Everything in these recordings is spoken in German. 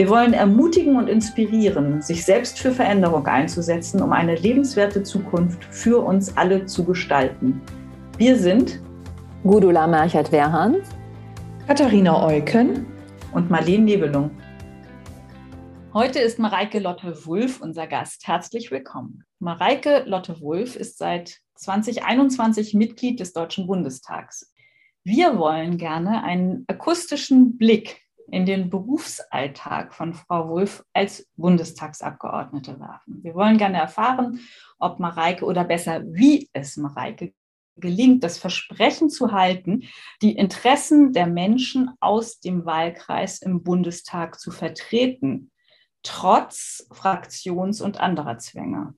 Wir wollen ermutigen und inspirieren, sich selbst für Veränderung einzusetzen, um eine lebenswerte Zukunft für uns alle zu gestalten. Wir sind Gudula Merchert-Werhan, Katharina Eucken und Marlene Nebelung. Heute ist Mareike Lotte-Wulff unser Gast. Herzlich willkommen. Mareike Lotte-Wulff ist seit 2021 Mitglied des Deutschen Bundestags. Wir wollen gerne einen akustischen Blick in den Berufsalltag von Frau Wulff als Bundestagsabgeordnete werfen. Wir wollen gerne erfahren, ob Mareike oder besser, wie es Mareike gelingt, das Versprechen zu halten, die Interessen der Menschen aus dem Wahlkreis im Bundestag zu vertreten trotz Fraktions- und anderer Zwänge.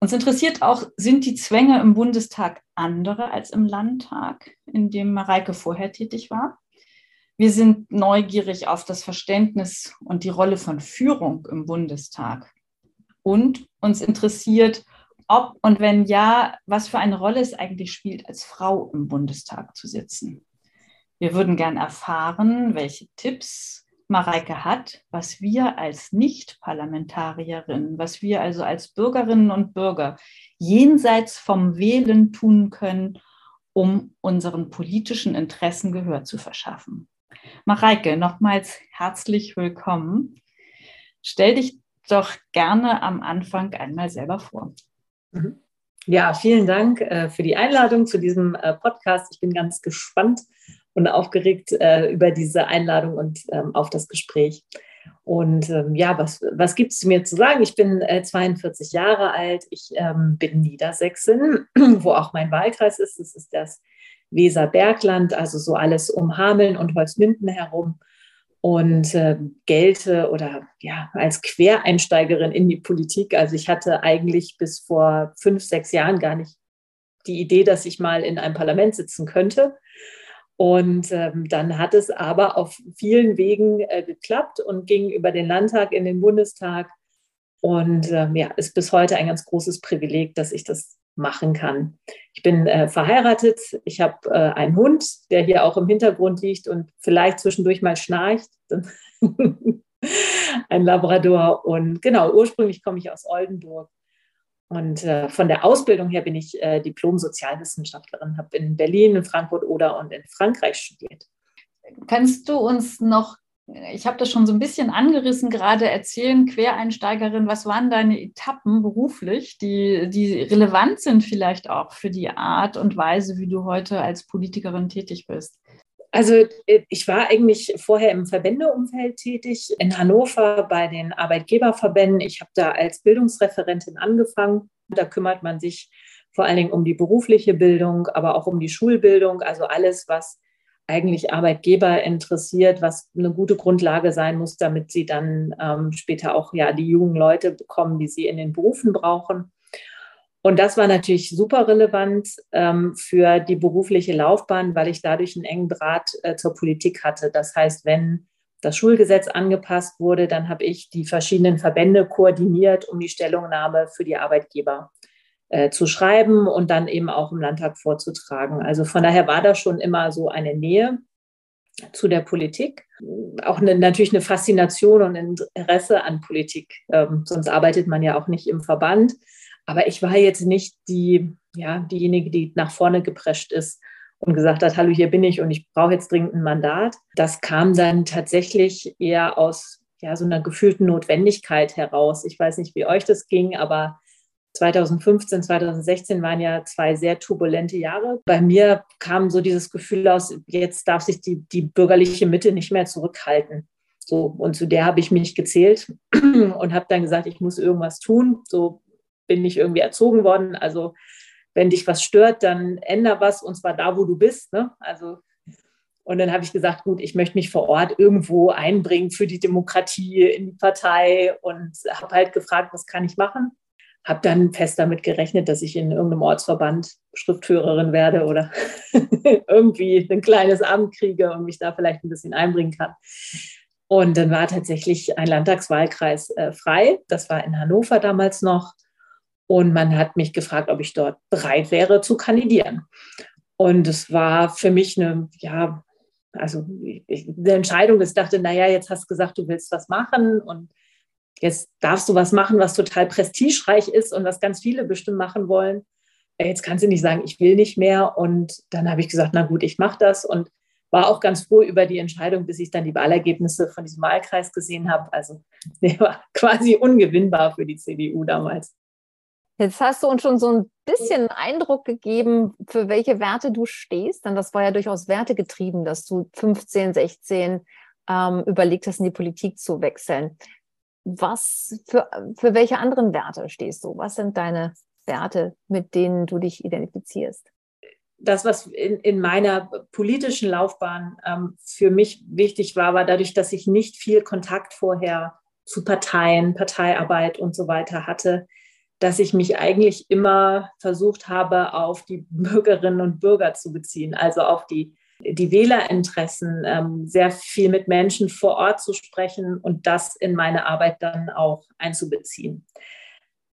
Uns interessiert auch, sind die Zwänge im Bundestag andere als im Landtag, in dem Mareike vorher tätig war? Wir sind neugierig auf das Verständnis und die Rolle von Führung im Bundestag. Und uns interessiert, ob und wenn ja, was für eine Rolle es eigentlich spielt, als Frau im Bundestag zu sitzen. Wir würden gern erfahren, welche Tipps Mareike hat, was wir als Nicht-Parlamentarierinnen, was wir also als Bürgerinnen und Bürger jenseits vom Wählen tun können, um unseren politischen Interessen Gehör zu verschaffen. Mareike, nochmals herzlich willkommen. Stell dich doch gerne am Anfang einmal selber vor. Mhm. Ja, vielen Dank äh, für die Einladung zu diesem äh, Podcast. Ich bin ganz gespannt, und aufgeregt äh, über diese Einladung und ähm, auf das Gespräch. Und ähm, ja, was, was gibt es mir zu sagen? Ich bin äh, 42 Jahre alt, ich ähm, bin Niedersächsin, wo auch mein Wahlkreis ist. Das ist das Weserbergland, also so alles um Hameln und Holzminden herum. Und äh, gelte oder ja, als Quereinsteigerin in die Politik. Also ich hatte eigentlich bis vor fünf, sechs Jahren gar nicht die Idee, dass ich mal in einem Parlament sitzen könnte. Und ähm, dann hat es aber auf vielen Wegen äh, geklappt und ging über den Landtag in den Bundestag. Und ähm, ja, ist bis heute ein ganz großes Privileg, dass ich das machen kann. Ich bin äh, verheiratet, ich habe äh, einen Hund, der hier auch im Hintergrund liegt und vielleicht zwischendurch mal schnarcht. ein Labrador. Und genau, ursprünglich komme ich aus Oldenburg und äh, von der Ausbildung her bin ich äh, Diplom-Sozialwissenschaftlerin, habe in Berlin, in Frankfurt-Oder und in Frankreich studiert. Kannst du uns noch, ich habe das schon so ein bisschen angerissen, gerade erzählen, Quereinsteigerin, was waren deine Etappen beruflich, die, die relevant sind vielleicht auch für die Art und Weise, wie du heute als Politikerin tätig bist? Also äh, ich war eigentlich vorher im Verbändeumfeld tätig, in Hannover bei den Arbeitgeberverbänden. Ich habe da als Bildungsreferentin angefangen. Da kümmert man sich vor allen Dingen um die berufliche Bildung, aber auch um die Schulbildung, also alles, was eigentlich Arbeitgeber interessiert, was eine gute Grundlage sein muss, damit sie dann ähm, später auch ja die jungen Leute bekommen, die sie in den Berufen brauchen. Und das war natürlich super relevant ähm, für die berufliche Laufbahn, weil ich dadurch einen engen Draht äh, zur Politik hatte. Das heißt, wenn das Schulgesetz angepasst wurde, dann habe ich die verschiedenen Verbände koordiniert, um die Stellungnahme für die Arbeitgeber äh, zu schreiben und dann eben auch im Landtag vorzutragen. Also von daher war da schon immer so eine Nähe zu der Politik. Auch eine, natürlich eine Faszination und Interesse an Politik. Ähm, sonst arbeitet man ja auch nicht im Verband. Aber ich war jetzt nicht die, ja, diejenige, die nach vorne geprescht ist und gesagt hat, hallo, hier bin ich und ich brauche jetzt dringend ein Mandat. Das kam dann tatsächlich eher aus ja, so einer gefühlten Notwendigkeit heraus. Ich weiß nicht, wie euch das ging, aber 2015, 2016 waren ja zwei sehr turbulente Jahre. Bei mir kam so dieses Gefühl aus, jetzt darf sich die, die bürgerliche Mitte nicht mehr zurückhalten. So, und zu der habe ich mich gezählt und habe dann gesagt, ich muss irgendwas tun. So bin ich irgendwie erzogen worden. Also wenn dich was stört, dann änder was und zwar da, wo du bist. Ne? Also Und dann habe ich gesagt, gut, ich möchte mich vor Ort irgendwo einbringen für die Demokratie in die Partei und habe halt gefragt, was kann ich machen? Habe dann fest damit gerechnet, dass ich in irgendeinem Ortsverband Schriftführerin werde oder irgendwie ein kleines Amt kriege und mich da vielleicht ein bisschen einbringen kann. Und dann war tatsächlich ein Landtagswahlkreis äh, frei. Das war in Hannover damals noch. Und man hat mich gefragt, ob ich dort bereit wäre zu kandidieren. Und es war für mich eine, ja, also eine Entscheidung, ich dachte, naja, jetzt hast du gesagt, du willst was machen und jetzt darfst du was machen, was total prestigereich ist und was ganz viele bestimmt machen wollen. Äh, jetzt kannst du nicht sagen, ich will nicht mehr. Und dann habe ich gesagt, na gut, ich mache das und war auch ganz froh über die Entscheidung, bis ich dann die Wahlergebnisse von diesem Wahlkreis gesehen habe. Also der war quasi ungewinnbar für die CDU damals. Jetzt hast du uns schon so ein bisschen Eindruck gegeben, für welche Werte du stehst. Denn das war ja durchaus wertegetrieben, dass du 15, 16 ähm, überlegt hast, in die Politik zu wechseln. Was für, für welche anderen Werte stehst du? Was sind deine Werte, mit denen du dich identifizierst? Das, was in, in meiner politischen Laufbahn ähm, für mich wichtig war, war dadurch, dass ich nicht viel Kontakt vorher zu Parteien, Parteiarbeit und so weiter hatte, dass ich mich eigentlich immer versucht habe, auf die Bürgerinnen und Bürger zu beziehen, also auf die, die Wählerinteressen, ähm, sehr viel mit Menschen vor Ort zu sprechen und das in meine Arbeit dann auch einzubeziehen.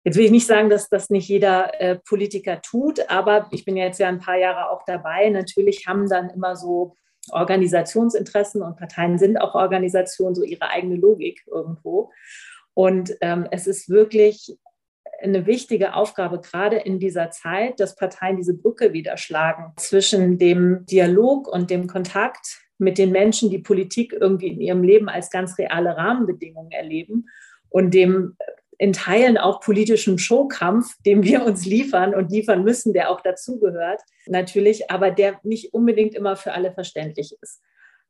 Jetzt will ich nicht sagen, dass das nicht jeder äh, Politiker tut, aber ich bin jetzt ja ein paar Jahre auch dabei. Natürlich haben dann immer so Organisationsinteressen und Parteien sind auch Organisationen, so ihre eigene Logik irgendwo. Und ähm, es ist wirklich eine wichtige Aufgabe, gerade in dieser Zeit, dass Parteien diese Brücke wieder schlagen zwischen dem Dialog und dem Kontakt mit den Menschen, die Politik irgendwie in ihrem Leben als ganz reale Rahmenbedingungen erleben und dem in Teilen auch politischen Showkampf, dem wir uns liefern und liefern müssen, der auch dazugehört, natürlich, aber der nicht unbedingt immer für alle verständlich ist.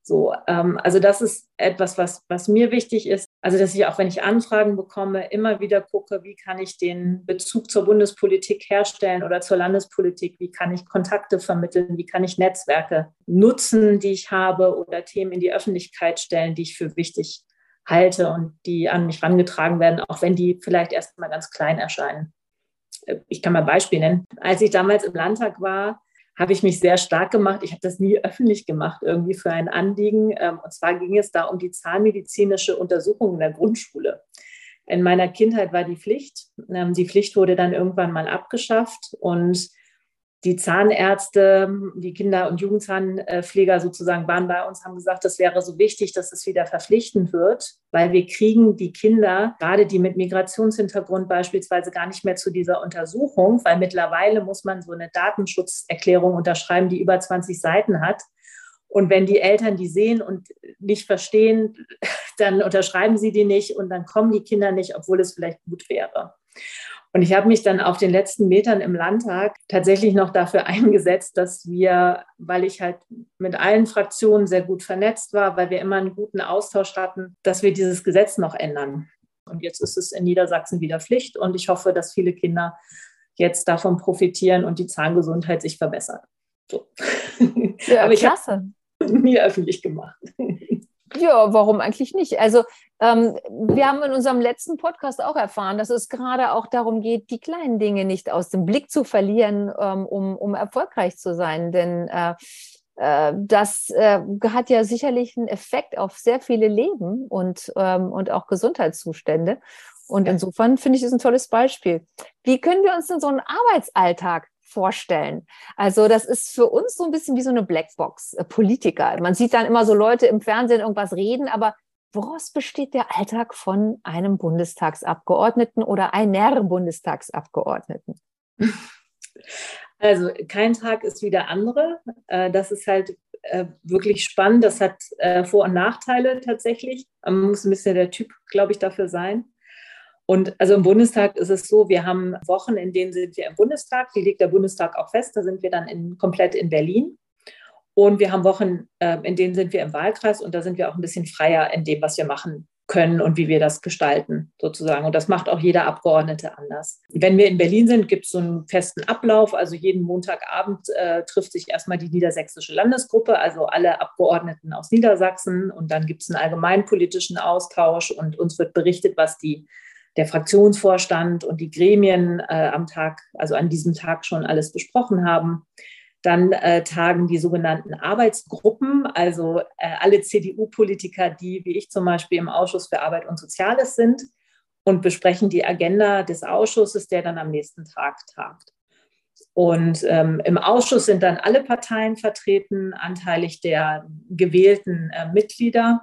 So, ähm, also das ist etwas, was, was mir wichtig ist. Also, dass ich auch, wenn ich Anfragen bekomme, immer wieder gucke, wie kann ich den Bezug zur Bundespolitik herstellen oder zur Landespolitik? Wie kann ich Kontakte vermitteln? Wie kann ich Netzwerke nutzen, die ich habe oder Themen in die Öffentlichkeit stellen, die ich für wichtig halte und die an mich herangetragen werden, auch wenn die vielleicht erst mal ganz klein erscheinen. Ich kann mal ein Beispiel nennen. Als ich damals im Landtag war, habe ich mich sehr stark gemacht. Ich habe das nie öffentlich gemacht, irgendwie für ein Anliegen. Ähm, und zwar ging es da um die zahnmedizinische Untersuchung in der Grundschule. In meiner Kindheit war die Pflicht. Ähm, die Pflicht wurde dann irgendwann mal abgeschafft und die Zahnärzte, die Kinder- und Jugendzahnpfleger sozusagen waren bei uns, haben gesagt, das wäre so wichtig, dass es wieder verpflichtend wird, weil wir kriegen die Kinder, gerade die mit Migrationshintergrund beispielsweise, gar nicht mehr zu dieser Untersuchung, weil mittlerweile muss man so eine Datenschutzerklärung unterschreiben, die über 20 Seiten hat. Und wenn die Eltern die sehen und nicht verstehen, dann unterschreiben sie die nicht und dann kommen die Kinder nicht, obwohl es vielleicht gut wäre. Und ich habe mich dann auf den letzten Metern im Landtag tatsächlich noch dafür eingesetzt, dass wir, weil ich halt mit allen Fraktionen sehr gut vernetzt war, weil wir immer einen guten Austausch hatten, dass wir dieses Gesetz noch ändern. Und jetzt ist es in Niedersachsen wieder Pflicht und ich hoffe, dass viele Kinder jetzt davon profitieren und die Zahngesundheit sich verbessert. So. Ja, Aber ich klasse. nie öffentlich gemacht. Ja, warum eigentlich nicht? Also ähm, wir haben in unserem letzten Podcast auch erfahren, dass es gerade auch darum geht, die kleinen Dinge nicht aus dem Blick zu verlieren, ähm, um, um erfolgreich zu sein. Denn äh, äh, das äh, hat ja sicherlich einen Effekt auf sehr viele Leben und, ähm, und auch Gesundheitszustände. Und insofern finde ich es ein tolles Beispiel. Wie können wir uns denn so einen Arbeitsalltag vorstellen. Also das ist für uns so ein bisschen wie so eine Blackbox, äh, Politiker. Man sieht dann immer so Leute im Fernsehen irgendwas reden, aber woraus besteht der Alltag von einem Bundestagsabgeordneten oder einer Bundestagsabgeordneten? Also kein Tag ist wie der andere. Äh, das ist halt äh, wirklich spannend. Das hat Vor- und Nachteile tatsächlich. Man muss ein bisschen der Typ, glaube ich, dafür sein. Und also im Bundestag ist es so, wir haben Wochen, in denen sind wir im Bundestag, die legt der Bundestag auch fest, da sind wir dann in, komplett in Berlin. Und wir haben Wochen, äh, in denen sind wir im Wahlkreis und da sind wir auch ein bisschen freier in dem, was wir machen können und wie wir das gestalten, sozusagen. Und das macht auch jeder Abgeordnete anders. Wenn wir in Berlin sind, gibt es so einen festen Ablauf. Also jeden Montagabend äh, trifft sich erstmal die niedersächsische Landesgruppe, also alle Abgeordneten aus Niedersachsen. Und dann gibt es einen allgemeinpolitischen Austausch und uns wird berichtet, was die, der Fraktionsvorstand und die Gremien äh, am Tag, also an diesem Tag schon alles besprochen haben. Dann äh, tagen die sogenannten Arbeitsgruppen, also äh, alle CDU-Politiker, die wie ich zum Beispiel im Ausschuss für Arbeit und Soziales sind und besprechen die Agenda des Ausschusses, der dann am nächsten Tag tagt. Und ähm, im Ausschuss sind dann alle Parteien vertreten, anteilig der gewählten äh, Mitglieder.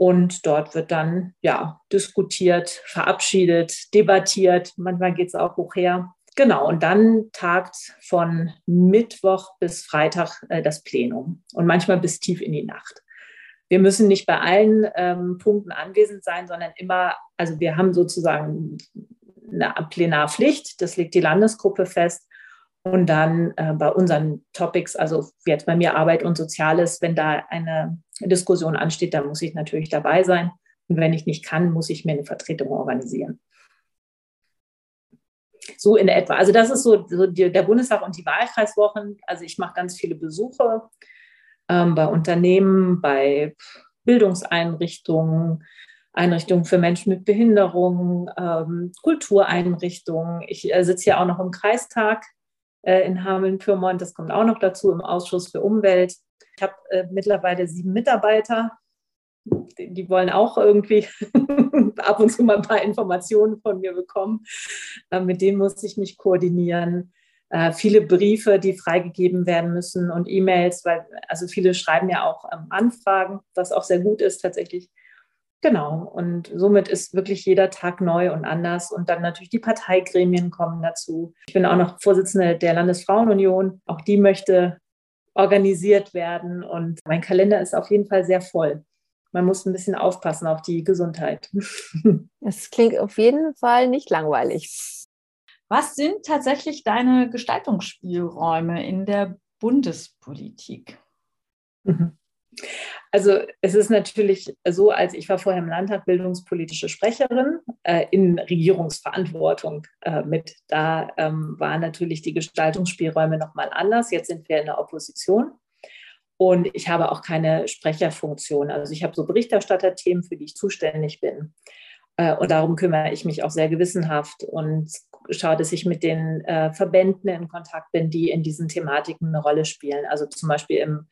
Und dort wird dann ja diskutiert, verabschiedet, debattiert. Manchmal geht es auch hoch her. Genau, und dann tagt von Mittwoch bis Freitag äh, das Plenum und manchmal bis tief in die Nacht. Wir müssen nicht bei allen ähm, Punkten anwesend sein, sondern immer, also wir haben sozusagen eine Plenarpflicht, das legt die Landesgruppe fest. Und dann äh, bei unseren Topics, also jetzt bei mir Arbeit und Soziales, wenn da eine Diskussion ansteht, dann muss ich natürlich dabei sein. Und wenn ich nicht kann, muss ich mir eine Vertretung organisieren. So in etwa. Also das ist so, so die, der Bundestag und die Wahlkreiswochen. Also ich mache ganz viele Besuche ähm, bei Unternehmen, bei Bildungseinrichtungen, Einrichtungen für Menschen mit Behinderung, ähm, Kultureinrichtungen. Ich äh, sitze ja auch noch im Kreistag in Hameln-Pyrmont. Das kommt auch noch dazu im Ausschuss für Umwelt. Ich habe äh, mittlerweile sieben Mitarbeiter die wollen auch irgendwie ab und zu mal ein paar Informationen von mir bekommen. Äh, mit denen muss ich mich koordinieren. Äh, viele Briefe, die freigegeben werden müssen und E-Mails, weil also viele schreiben ja auch ähm, Anfragen, was auch sehr gut ist tatsächlich. Genau, und somit ist wirklich jeder Tag neu und anders. Und dann natürlich die Parteigremien kommen dazu. Ich bin auch noch Vorsitzende der Landesfrauenunion. Auch die möchte organisiert werden. Und mein Kalender ist auf jeden Fall sehr voll man muss ein bisschen aufpassen auf die Gesundheit. Das klingt auf jeden Fall nicht langweilig. Was sind tatsächlich deine Gestaltungsspielräume in der Bundespolitik? Also es ist natürlich so, als ich war vorher im Landtag bildungspolitische Sprecherin äh, in Regierungsverantwortung äh, mit. Da ähm, waren natürlich die Gestaltungsspielräume nochmal anders. Jetzt sind wir in der Opposition. Und ich habe auch keine Sprecherfunktion. Also ich habe so Berichterstatterthemen, für die ich zuständig bin. Äh, und darum kümmere ich mich auch sehr gewissenhaft und schaue, dass ich mit den äh, Verbänden in Kontakt bin, die in diesen Thematiken eine Rolle spielen. Also zum Beispiel im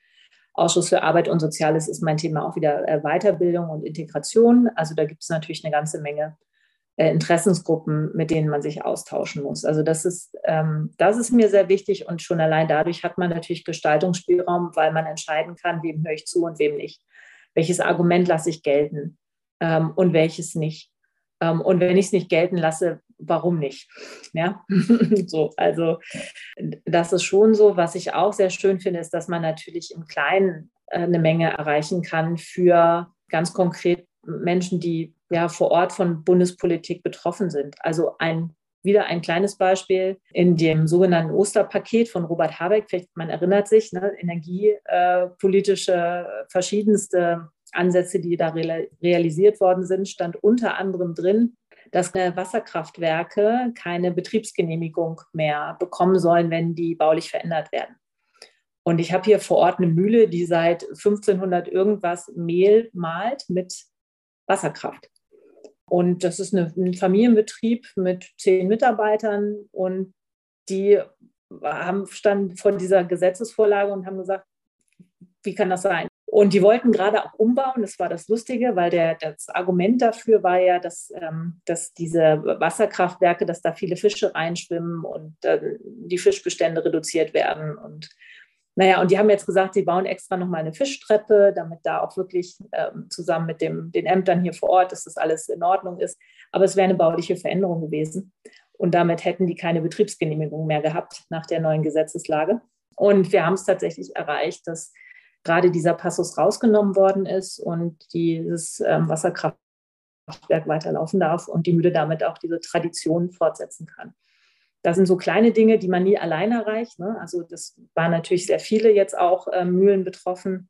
Ausschuss für Arbeit und Soziales ist mein Thema auch wieder äh, Weiterbildung und Integration. Also da gibt es natürlich eine ganze Menge äh, Interessensgruppen, mit denen man sich austauschen muss. Also das ist, ähm, das ist mir sehr wichtig und schon allein dadurch hat man natürlich Gestaltungsspielraum, weil man entscheiden kann, wem höre ich zu und wem nicht. Welches Argument lasse ich gelten ähm, und welches nicht. Ähm, und wenn ich es nicht gelten lasse, warum nicht? Ja, so, also das ist schon so. Was ich auch sehr schön finde, ist, dass man natürlich im Kleinen äh, eine Menge erreichen kann für ganz konkret Menschen, die ja vor Ort von Bundespolitik betroffen sind. Also ein wieder ein kleines Beispiel in dem sogenannten Osterpaket von Robert Habeck. Vielleicht man erinnert sich, ne, energiepolitische äh, verschiedenste Ansätze, die da realisiert worden sind, stand unter anderem drin, dass Wasserkraftwerke keine Betriebsgenehmigung mehr bekommen sollen, wenn die baulich verändert werden. Und ich habe hier vor Ort eine Mühle, die seit 1500 irgendwas Mehl malt mit Wasserkraft. Und das ist eine, ein Familienbetrieb mit zehn Mitarbeitern und die haben, standen vor dieser Gesetzesvorlage und haben gesagt, wie kann das sein? Und die wollten gerade auch umbauen. Das war das Lustige, weil der, das Argument dafür war ja, dass, ähm, dass diese Wasserkraftwerke, dass da viele Fische reinschwimmen und äh, die Fischbestände reduziert werden. Und naja, und die haben jetzt gesagt, sie bauen extra nochmal eine Fischtreppe, damit da auch wirklich ähm, zusammen mit dem, den Ämtern hier vor Ort, dass das alles in Ordnung ist. Aber es wäre eine bauliche Veränderung gewesen. Und damit hätten die keine Betriebsgenehmigung mehr gehabt nach der neuen Gesetzeslage. Und wir haben es tatsächlich erreicht, dass gerade dieser Passus rausgenommen worden ist und dieses ähm, Wasserkraftwerk weiterlaufen darf und die Mühle damit auch diese Tradition fortsetzen kann. Das sind so kleine Dinge, die man nie allein erreicht. Ne? Also das waren natürlich sehr viele jetzt auch äh, Mühlen betroffen.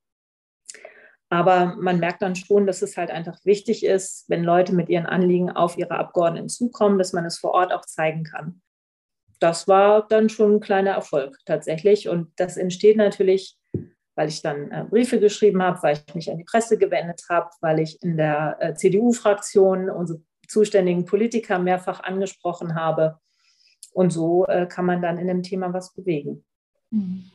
Aber man merkt dann schon, dass es halt einfach wichtig ist, wenn Leute mit ihren Anliegen auf ihre Abgeordneten zukommen, dass man es vor Ort auch zeigen kann. Das war dann schon ein kleiner Erfolg tatsächlich. Und das entsteht natürlich, weil ich dann äh, Briefe geschrieben habe, weil ich mich an die Presse gewendet habe, weil ich in der äh, CDU-Fraktion unsere zuständigen Politiker mehrfach angesprochen habe. Und so äh, kann man dann in dem Thema was bewegen. Mhm.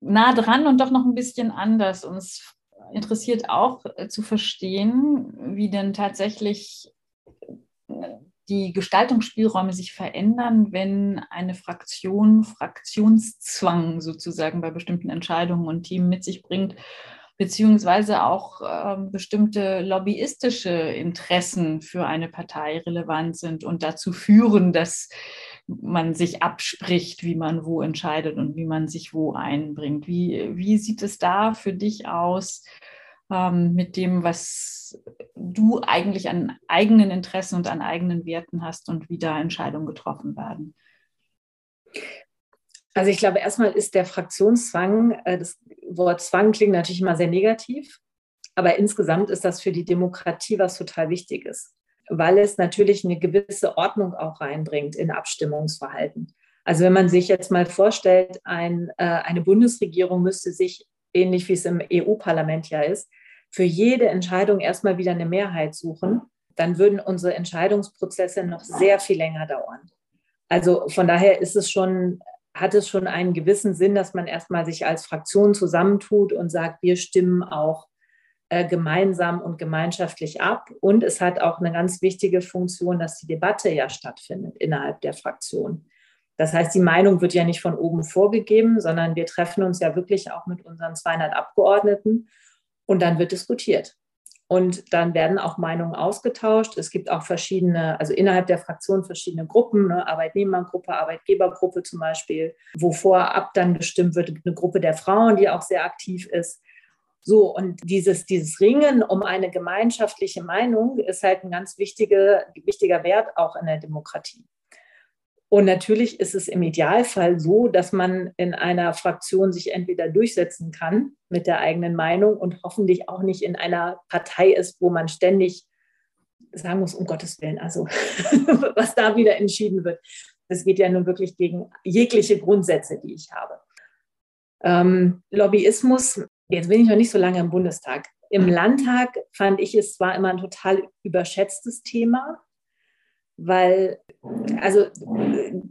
Nah dran und doch noch ein bisschen anders. Uns interessiert auch äh, zu verstehen, wie denn tatsächlich äh, die Gestaltungsspielräume sich verändern, wenn eine Fraktion Fraktionszwang sozusagen bei bestimmten Entscheidungen und Themen mit sich bringt, beziehungsweise auch äh, bestimmte lobbyistische Interessen für eine Partei relevant sind und dazu führen, dass man sich abspricht, wie man wo entscheidet und wie man sich wo einbringt. Wie, wie sieht es da für dich aus ähm, mit dem, was du eigentlich an eigenen Interessen und an eigenen Werten hast und wie da Entscheidungen getroffen werden? Also ich glaube, erstmal ist der Fraktionszwang, äh, das Wort Zwang klingt natürlich immer sehr negativ, aber insgesamt ist das für die Demokratie was total Wichtiges weil es natürlich eine gewisse Ordnung auch reinbringt in Abstimmungsverhalten. Also wenn man sich jetzt mal vorstellt, ein, äh, eine Bundesregierung müsste sich, ähnlich wie es im EU-Parlament ja ist, für jede Entscheidung erstmal wieder eine Mehrheit suchen, dann würden unsere Entscheidungsprozesse noch sehr viel länger dauern. Also von daher ist es schon, hat es schon einen gewissen Sinn, dass man erstmal sich als Fraktion zusammentut und sagt, wir stimmen auch äh, gemeinsam und gemeinschaftlich ab. Und es hat auch eine ganz wichtige Funktion, dass die Debatte ja stattfindet innerhalb der Fraktion. Das heißt, die Meinung wird ja nicht von oben vorgegeben, sondern wir treffen uns ja wirklich auch mit unseren 200 Abgeordneten und dann wird diskutiert. Und dann werden auch Meinungen ausgetauscht. Es gibt auch verschiedene, also innerhalb der Fraktion verschiedene Gruppen, ne, Arbeitnehmergruppe, Arbeitgebergruppe zum Beispiel, wo vorab dann bestimmt wird, eine Gruppe der Frauen, die auch sehr aktiv ist. So, und dieses, dieses Ringen um eine gemeinschaftliche Meinung ist halt ein ganz wichtige, wichtiger Wert auch in der Demokratie. Und natürlich ist es im Idealfall so, dass man in einer Fraktion sich entweder durchsetzen kann mit der eigenen Meinung und hoffentlich auch nicht in einer Partei ist, wo man ständig sagen muss, um Gottes Willen, also was da wieder entschieden wird. Das geht ja nun wirklich gegen jegliche Grundsätze, die ich habe. Ähm, Lobbyismus Jetzt bin ich noch nicht so lange im Bundestag. Im Landtag fand ich es zwar immer ein total überschätztes Thema, weil also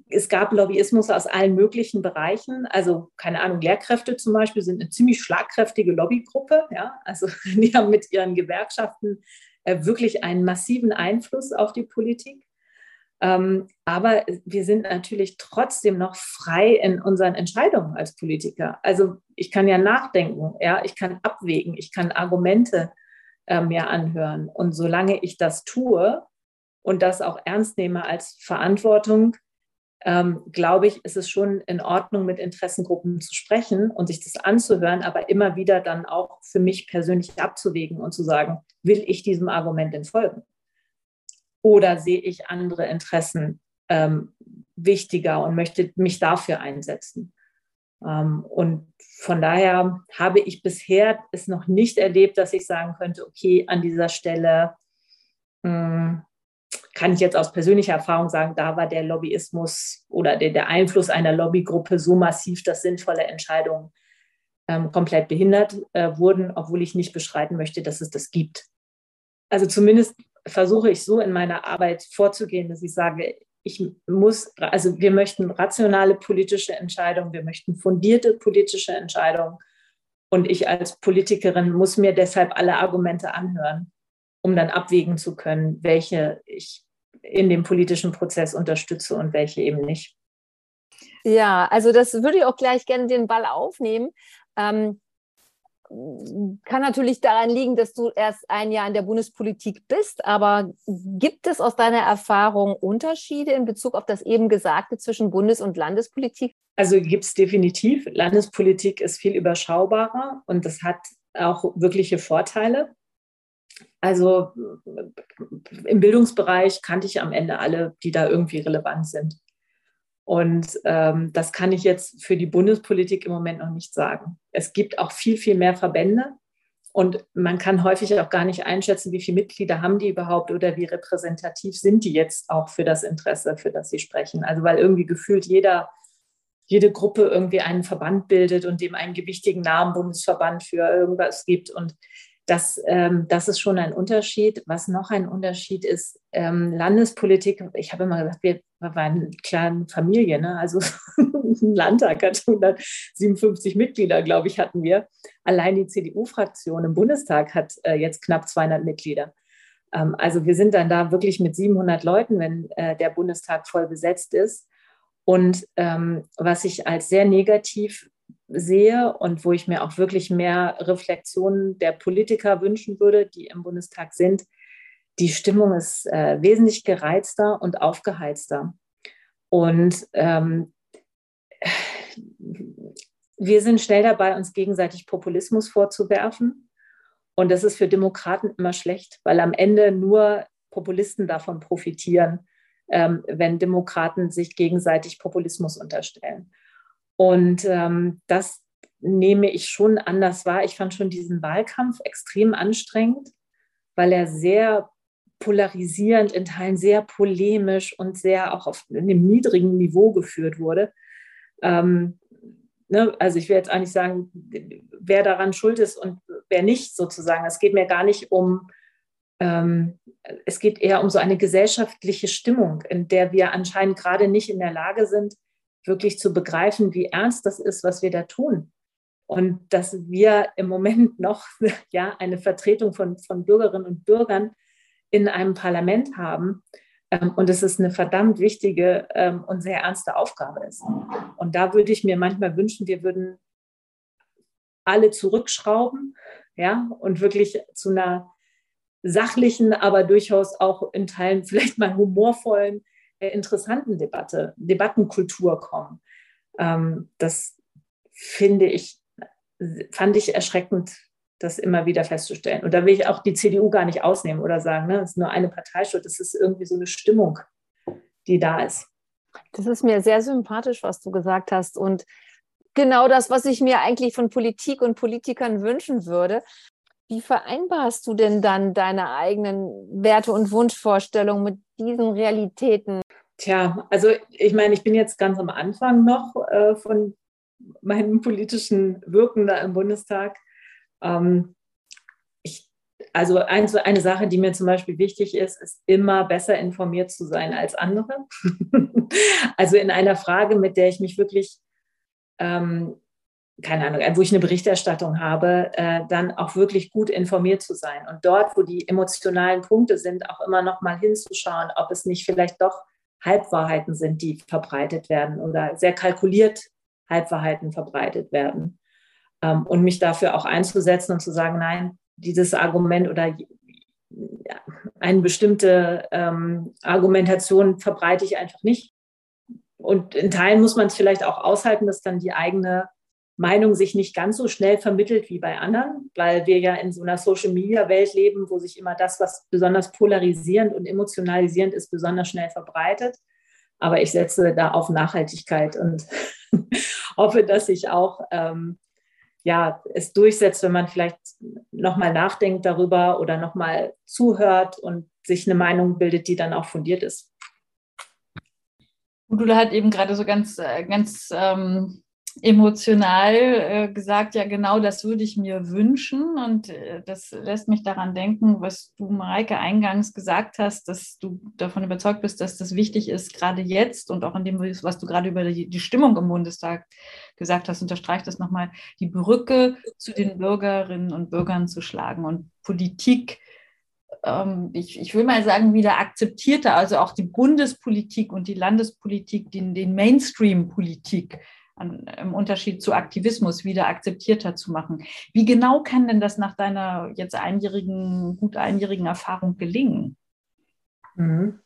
es gab Lobbyismus aus allen möglichen Bereichen. Also keine Ahnung, Lehrkräfte zum Beispiel sind eine ziemlich schlagkräftige Lobbygruppe. Ja, also die haben mit ihren Gewerkschaften äh, wirklich einen massiven Einfluss auf die Politik. Ähm, aber wir sind natürlich trotzdem noch frei in unseren Entscheidungen als Politiker. Also ich kann ja nachdenken, ja, ich kann abwägen, ich kann Argumente äh, mir anhören. Und solange ich das tue und das auch ernst nehme als Verantwortung, ähm, glaube ich, ist es schon in Ordnung, mit Interessengruppen zu sprechen und sich das anzuhören, aber immer wieder dann auch für mich persönlich abzuwägen und zu sagen, will ich diesem Argument denn folgen? Oder sehe ich andere Interessen ähm, wichtiger und möchte mich dafür einsetzen? Ähm, und von daher habe ich bisher es noch nicht erlebt, dass ich sagen könnte, okay, an dieser Stelle mh, hm, kann ich jetzt aus persönlicher Erfahrung sagen, da war der Lobbyismus oder der, der Einfluss einer Lobbygruppe so massiv, dass sinnvolle Entscheidungen ähm, komplett behindert äh, wurden, obwohl ich nicht beschreiten möchte, dass es das gibt. Also zumindest versuche ich so in meiner Arbeit vorzugehen, dass ich sage, ich muss, also wir möchten rationale politische Entscheidungen, wir möchten fundierte politische Entscheidungen. Und ich als Politikerin muss mir deshalb alle Argumente anhören, um dann abwägen zu können, welche ich in dem politischen Prozess unterstütze und welche eben nicht. Ja, also das würde ich auch gleich gerne den Ball aufnehmen. Ähm, kann natürlich daran liegen, dass du erst ein Jahr in der Bundespolitik bist, aber gibt es aus deiner Erfahrung Unterschiede in Bezug auf das eben Gesagte zwischen Bundes- und Landespolitik? Also gibt es definitiv. Landespolitik ist viel überschaubarer und das hat auch wirkliche Vorteile. Also im Bildungsbereich kannte ich am Ende alle, die da irgendwie relevant sind. Und ähm, das kann ich jetzt für die Bundespolitik im Moment noch nicht sagen. Es gibt auch viel, viel mehr Verbände Und man kann häufig auch gar nicht einschätzen, wie viele Mitglieder haben die überhaupt oder wie repräsentativ sind die jetzt auch für das Interesse, für das sie sprechen. Also weil irgendwie gefühlt jeder, jede Gruppe irgendwie einen Verband bildet und dem einen gewichtigen Namen Bundesverband für irgendwas gibt. Und das, ähm, das ist schon ein Unterschied. Was noch ein Unterschied ist, ähm, Landespolitik, ich habe immer gesagt, wir, wir waren eine kleine Familie, ne? also ein Landtag hat 157 Mitglieder, glaube ich, hatten wir. Allein die CDU-Fraktion im Bundestag hat äh, jetzt knapp 200 Mitglieder. Ähm, also wir sind dann da wirklich mit 700 Leuten, wenn äh, der Bundestag voll besetzt ist. Und ähm, was ich als sehr negativ sehe und wo ich mir auch wirklich mehr Reflexionen der Politiker wünschen würde, die im Bundestag sind, die Stimmung ist äh, wesentlich gereizter und aufgeheizter. Und ähm, wir sind schnell dabei, uns gegenseitig Populismus vorzuwerfen. Und das ist für Demokraten immer schlecht, weil am Ende nur Populisten davon profitieren, ähm, wenn Demokraten sich gegenseitig Populismus unterstellen. Und ähm, das nehme ich schon anders wahr. Ich fand schon diesen Wahlkampf extrem anstrengend, weil er sehr polarisierend, in Teilen sehr polemisch und sehr auch auf einem niedrigen Niveau geführt wurde. Ähm, ne, also ich will jetzt eigentlich sagen, wer daran schuld ist und wer nicht sozusagen. Es geht mir gar nicht um, ähm, es geht eher um so eine gesellschaftliche Stimmung, in der wir anscheinend gerade nicht in der Lage sind, wirklich zu begreifen, wie ernst das ist, was wir da tun. Und dass wir im Moment noch ja, eine Vertretung von, von Bürgerinnen und Bürgern in einem Parlament haben ähm, und es ist eine verdammt wichtige ähm, und sehr ernste Aufgabe ist. Und da würde ich mir manchmal wünschen, wir würden alle zurückschrauben ja, und wirklich zu einer sachlichen, aber durchaus auch in Teilen vielleicht mal humorvollen interessanten Debatte, Debattenkultur kommen. Ähm, das finde ich, fand ich erschreckend, das immer wieder festzustellen. Und da will ich auch die CDU gar nicht ausnehmen oder sagen, ne, es ist nur eine Parteischuld, es ist irgendwie so eine Stimmung, die da ist. Das ist mir sehr sympathisch, was du gesagt hast. Und genau das, was ich mir eigentlich von Politik und Politikern wünschen würde. Wie vereinbarst du denn dann deine eigenen Werte und Wunschvorstellungen mit diesen Realitäten? Tja, also ich meine, ich bin jetzt ganz am Anfang noch äh, von meinem politischen Wirken da im Bundestag. Ähm, ich, also ein, eine Sache, die mir zum Beispiel wichtig ist, ist immer besser informiert zu sein als andere. also in einer Frage, mit der ich mich wirklich, ähm, keine Ahnung, wo ich eine Berichterstattung habe, äh, dann auch wirklich gut informiert zu sein. Und dort, wo die emotionalen Punkte sind, auch immer noch mal hinzuschauen, ob es nicht vielleicht doch Halbwahrheiten sind, die verbreitet werden oder sehr kalkuliert Halbwahrheiten verbreitet werden. Ähm, und mich dafür auch einzusetzen und zu sagen, nein, dieses Argument oder eine bestimmte ähm, Argumentation verbreite ich einfach nicht. Und in Teilen muss man es vielleicht auch aushalten, dass dann die eigene Meinung sich nicht ganz so schnell vermittelt wie bei anderen, weil wir ja in so einer Social-Media-Welt leben, wo sich immer das, was besonders polarisierend und emotionalisierend ist, besonders schnell verbreitet. Aber ich setze da auf Nachhaltigkeit und hoffe, dass sich auch ähm, ja, es durchsetzt, wenn man vielleicht nochmal nachdenkt darüber oder nochmal zuhört und sich eine Meinung bildet, die dann auch fundiert ist. Du hat eben gerade so ganz, äh, ganz ähm, emotional äh, gesagt, ja genau das würde ich mir wünschen. Und äh, das lässt mich daran denken, was du, Mareike, eingangs gesagt hast, dass du davon überzeugt bist, dass das wichtig ist, gerade jetzt und auch in dem, was du gerade über die, die Stimmung im Bundestag gesagt hast, unterstreicht das nochmal, die Brücke zu den Bürgerinnen und Bürgern zu schlagen und Politik ähm, ich, ich will mal sagen, wieder akzeptierter, also auch die Bundespolitik und die Landespolitik, den, den Mainstream-Politik an, im Unterschied zu Aktivismus wieder akzeptierter zu machen. Wie genau kann denn das nach deiner jetzt einjährigen, gut einjährigen Erfahrung gelingen? Mhm.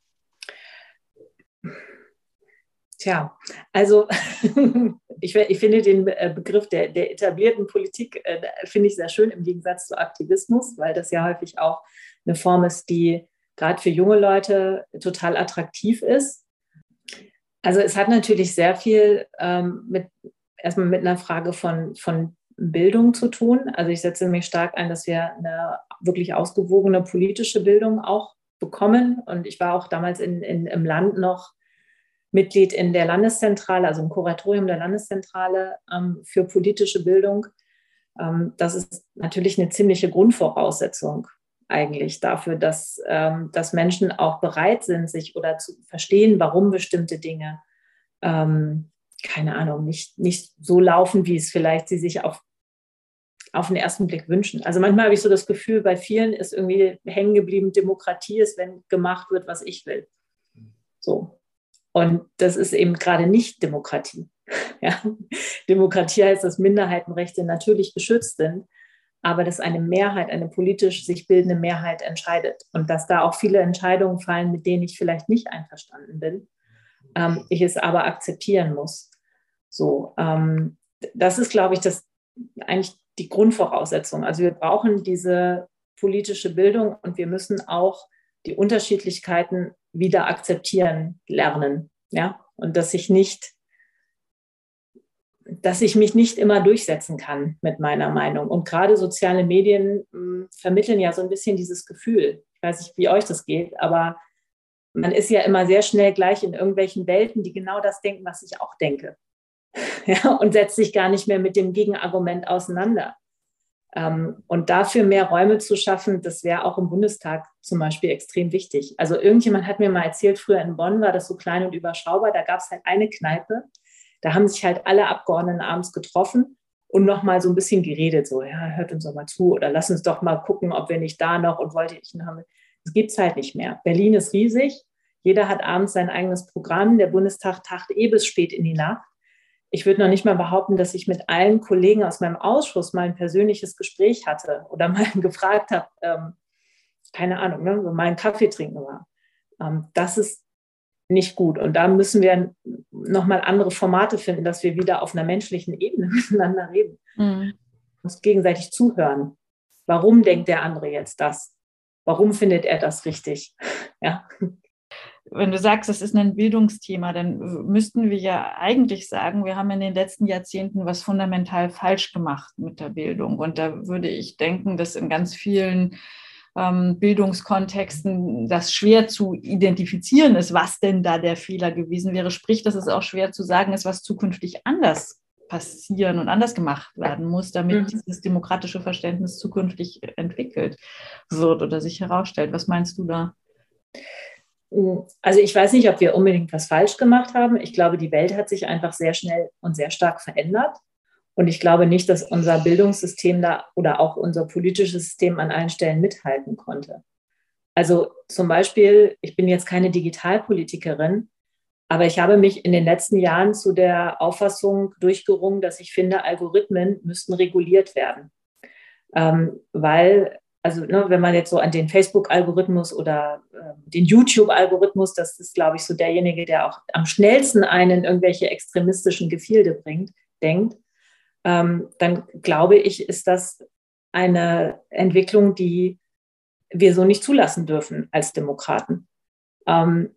Tja, also ich, ich, finde den äh, Begriff der, der etablierten Politik, äh, finde ich sehr schön im Gegensatz zu Aktivismus, weil das ja häufig auch eine Form ist, die gerade für junge Leute total attraktiv ist. Also es hat natürlich sehr viel ähm, mit erstmal mit einer Frage von, von Bildung zu tun. Also ich setze mich stark ein, dass wir eine wirklich ausgewogene politische Bildung auch bekommen. Und ich war auch damals in, in, im Land noch Mitglied in der Landeszentrale, also im Kuratorium der Landeszentrale ähm, für politische Bildung. Ähm, das ist natürlich eine ziemliche Grundvoraussetzung eigentlich dafür, dass, ähm, dass Menschen auch bereit sind, sich oder zu verstehen, warum bestimmte Dinge, ähm, keine Ahnung, nicht, nicht so laufen, wie es vielleicht sie sich auf, auf den ersten Blick wünschen. Also manchmal habe ich so das Gefühl, bei vielen ist irgendwie hängen geblieben, Demokratie ist, wenn gemacht wird, was ich will. So. Und das ist eben gerade nicht Demokratie. Ja? Demokratie heißt, dass Minderheitenrechte natürlich geschützt sind, aber dass eine Mehrheit, eine politisch sich bildende Mehrheit entscheidet und dass da auch viele Entscheidungen fallen, mit denen ich vielleicht nicht einverstanden bin, ähm, ich es aber akzeptieren muss. So, ähm, das ist, glaube ich, das eigentlich die Grundvoraussetzung. Also wir brauchen diese politische Bildung und wir müssen auch die Unterschiedlichkeiten wieder akzeptieren lernen. Ja, und dass ich nicht dass ich mich nicht immer durchsetzen kann mit meiner Meinung. Und gerade soziale Medien mh, hm, vermitteln ja so ein bisschen dieses Gefühl. Ich weiß nicht, wie euch das geht, aber man ist ja immer sehr schnell gleich in irgendwelchen Welten, die genau das denken, was ich auch denke. ja, und setzt sich gar nicht mehr mit dem Gegenargument auseinander. Ähm, und dafür mehr Räume zu schaffen, das wäre auch im Bundestag zum Beispiel extrem wichtig. Also irgendjemand hat mir mal erzählt, früher in Bonn war das so klein und überschaubar, da gab es halt eine Kneipe, da haben sich halt alle Abgeordneten abends getroffen und nochmal so ein bisschen geredet, so, ja, hört uns doch mal zu oder lass uns doch mal gucken, ob wir nicht da noch und wollte ich haben. Das gibt es halt nicht mehr. Berlin ist riesig. Jeder hat abends sein eigenes Programm. Der Bundestag tacht eh bis spät in die Nacht. Ich würde noch nicht mal behaupten, dass ich mit allen Kollegen aus meinem Ausschuss mal ein persönliches Gespräch hatte oder mal gefragt habe, ähm, keine Ahnung, ne, mal einen Kaffee trinken war. Ähm, das ist nicht gut. Und da müssen wir nochmal andere Formate finden, dass wir wieder auf einer menschlichen Ebene miteinander reden. Mhm. Uns gegenseitig zuhören. Warum denkt der andere jetzt das? Warum findet er das richtig? Ja. Wenn du sagst, das ist ein Bildungsthema, dann müssten wir ja eigentlich sagen, wir haben in den letzten Jahrzehnten was fundamental falsch gemacht mit der Bildung. Und da würde ich denken, dass in ganz vielen ähm, Bildungskontexten das schwer zu identifizieren ist, was denn da der Fehler gewesen wäre. Sprich, dass es auch schwer zu sagen ist, was zukünftig anders passieren und anders gemacht werden muss, damit mhm. dieses demokratische Verständnis zukünftig entwickelt wird oder sich herausstellt. Was meinst du da? Also ich weiß nicht, ob wir unbedingt was falsch gemacht haben. Ich glaube, die Welt hat sich einfach sehr schnell und sehr stark verändert. Und ich glaube nicht, dass unser Bildungssystem da oder auch unser politisches System an allen Stellen mithalten konnte. Also zum Beispiel, ich bin jetzt keine Digitalpolitikerin, aber ich habe mich in den letzten Jahren zu der Auffassung durchgerungen, dass ich finde, Algorithmen müssten reguliert werden. Ähm, weil, also ne, wenn man jetzt so an den Facebook-Algorithmus oder äh, den YouTube-Algorithmus, das ist, glaube ich, so derjenige, der auch am schnellsten einen irgendwelche extremistischen Gefilde bringt, denkt, ähm, dann glaube ich, ist das eine Entwicklung, die wir so nicht zulassen dürfen als Demokraten. Ähm,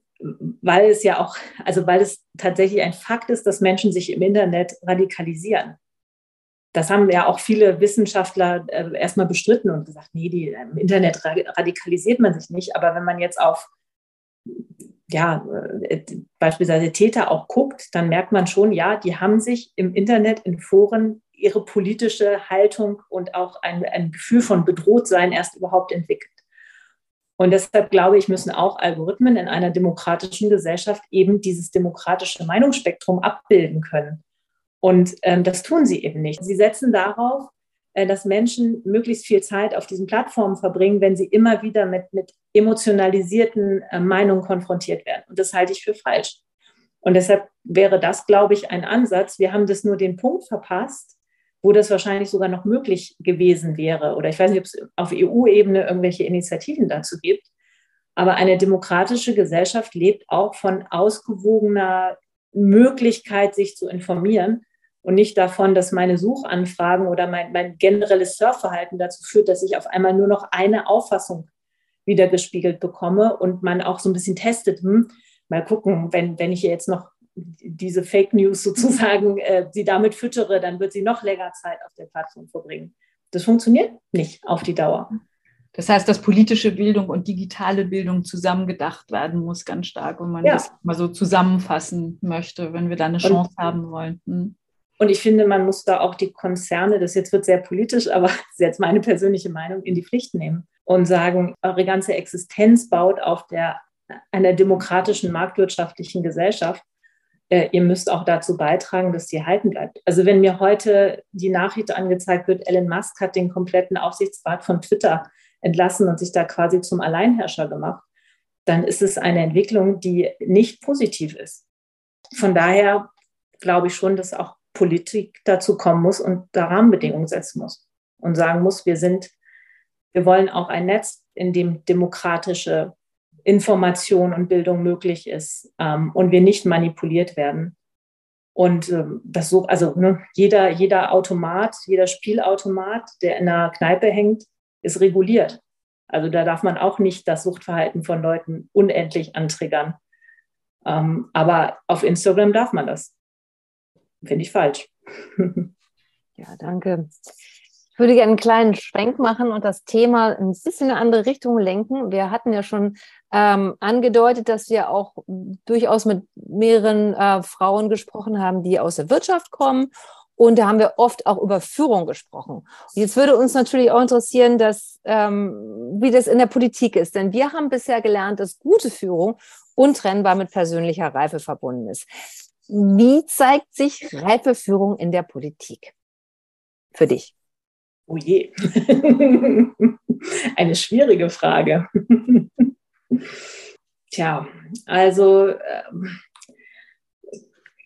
weil es ja auch, also weil es tatsächlich ein Fakt ist, dass Menschen sich im Internet radikalisieren. Das haben ja auch viele Wissenschaftler äh, erstmal bestritten und gesagt, nee, die, im Internet radikalisiert man sich nicht. Aber wenn man jetzt auf ja, äh, beispielsweise Täter auch guckt, dann merkt man schon, ja, die haben sich im Internet, in Foren ihre politische Haltung und auch ein, ein Gefühl von Bedrohtsein erst überhaupt entwickelt. Und deshalb glaube ich, müssen auch Algorithmen in einer demokratischen Gesellschaft eben dieses demokratische Meinungsspektrum abbilden können. Und ähm, das tun sie eben nicht. Sie setzen darauf, dass Menschen möglichst viel Zeit auf diesen Plattformen verbringen, wenn sie immer wieder mit, mit emotionalisierten äh, Meinungen konfrontiert werden. Und das halte ich für falsch. Und deshalb wäre das, glaube ich, ein Ansatz. Wir haben das nur den Punkt verpasst, wo das wahrscheinlich sogar noch möglich gewesen wäre. Oder ich weiß nicht, ob es auf EU-Ebene irgendwelche Initiativen dazu gibt. Aber eine demokratische Gesellschaft lebt auch von ausgewogener Möglichkeit, sich zu informieren und nicht davon, dass meine Suchanfragen oder mein, mein generelles Surfverhalten dazu führt, dass ich auf einmal nur noch eine Auffassung wiedergespiegelt bekomme und man auch so ein bisschen testet, hm, mal gucken, wenn, wenn ich jetzt noch diese Fake News sozusagen, äh, sie damit füttere, dann wird sie noch länger Zeit auf der Plattform verbringen. Das funktioniert nicht auf die Dauer. Das heißt, dass politische Bildung und digitale Bildung zusammengedacht werden muss, ganz stark, wenn man ja. das mal so zusammenfassen möchte, wenn wir da eine Chance und, haben wollen. Hm. Und ich finde, man muss da auch die Konzerne, das jetzt wird sehr politisch, aber das ist jetzt meine persönliche Meinung, in die Pflicht nehmen und sagen, eure ganze Existenz baut auf der, einer demokratischen marktwirtschaftlichen Gesellschaft. Äh, ihr müsst auch dazu beitragen, dass sie erhalten bleibt. Also wenn mir heute die Nachricht angezeigt wird, Elon Musk hat den kompletten Aufsichtsrat von Twitter entlassen und sich da quasi zum Alleinherrscher gemacht, dann ist es eine Entwicklung, die nicht positiv ist. Von daher glaube ich schon, dass auch Politik dazu kommen muss und da Rahmenbedingungen setzen muss und sagen muss, wir sind, wir wollen auch ein Netz, in dem demokratische Information und Bildung möglich ist ähm, und wir nicht manipuliert werden. Und ähm, das so, also ne, jeder, jeder Automat, jeder Spielautomat, der in einer Kneipe hängt, ist reguliert. Also da darf man auch nicht das Suchtverhalten von Leuten unendlich antriggern. Ähm, aber auf Instagram darf man das. Finde ich falsch. ja, danke. Ich würde gerne einen kleinen Schwenk machen und das Thema ein bisschen in eine andere Richtung lenken. Wir hatten ja schon ähm, angedeutet, dass wir auch durchaus mit mehreren äh, Frauen gesprochen haben, die aus der Wirtschaft kommen und da haben wir oft auch über Führung gesprochen. Und jetzt würde uns natürlich auch interessieren, dass, ähm, wie das in der Politik ist. Denn wir haben bisher gelernt, dass gute Führung untrennbar mit persönlicher Reife verbunden ist. Wie zeigt sich reife Führung in der Politik? Für dich. Oh je. Eine schwierige Frage. Tja, also ähm,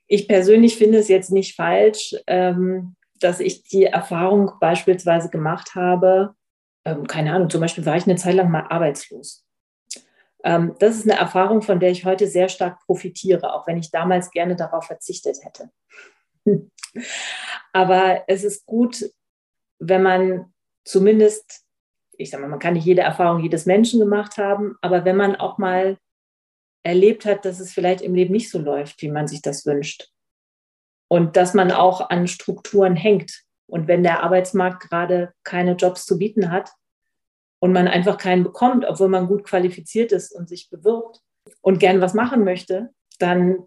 ich persönlich finde es jetzt nicht falsch, ähm, dass ich die Erfahrung beispielsweise gemacht habe, ähm, keine Ahnung, zum Beispiel war ich eine Zeit lang mal arbeitslos. Ähm, das ist eine Erfahrung, von der ich heute sehr stark profitiere, auch wenn ich damals gerne darauf verzichtet hätte. Aber es ist gut, wenn man zumindest, ich sage mal, man kann nicht jede Erfahrung jedes Menschen gemacht haben, aber wenn man auch mal erlebt hat, dass es vielleicht im Leben nicht so läuft, wie man sich das wünscht. Und dass man auch an Strukturen hängt. Und wenn der Arbeitsmarkt gerade keine Jobs zu bieten hat und man einfach keinen bekommt, obwohl man gut qualifiziert ist und sich bewirbt und gern was machen möchte, dann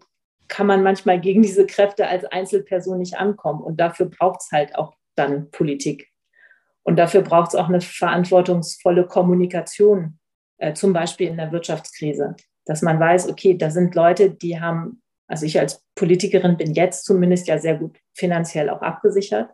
kann man manchmal gegen diese Kräfte als Einzelperson nicht ankommen. Und dafür braucht es halt auch dann Politik. Und dafür braucht es auch eine verantwortungsvolle Kommunikation, äh, zum Beispiel in der Wirtschaftskrise dass man weiß, okay, da sind Leute, die haben, also ich als Politikerin bin jetzt zumindest ja sehr gut finanziell auch abgesichert.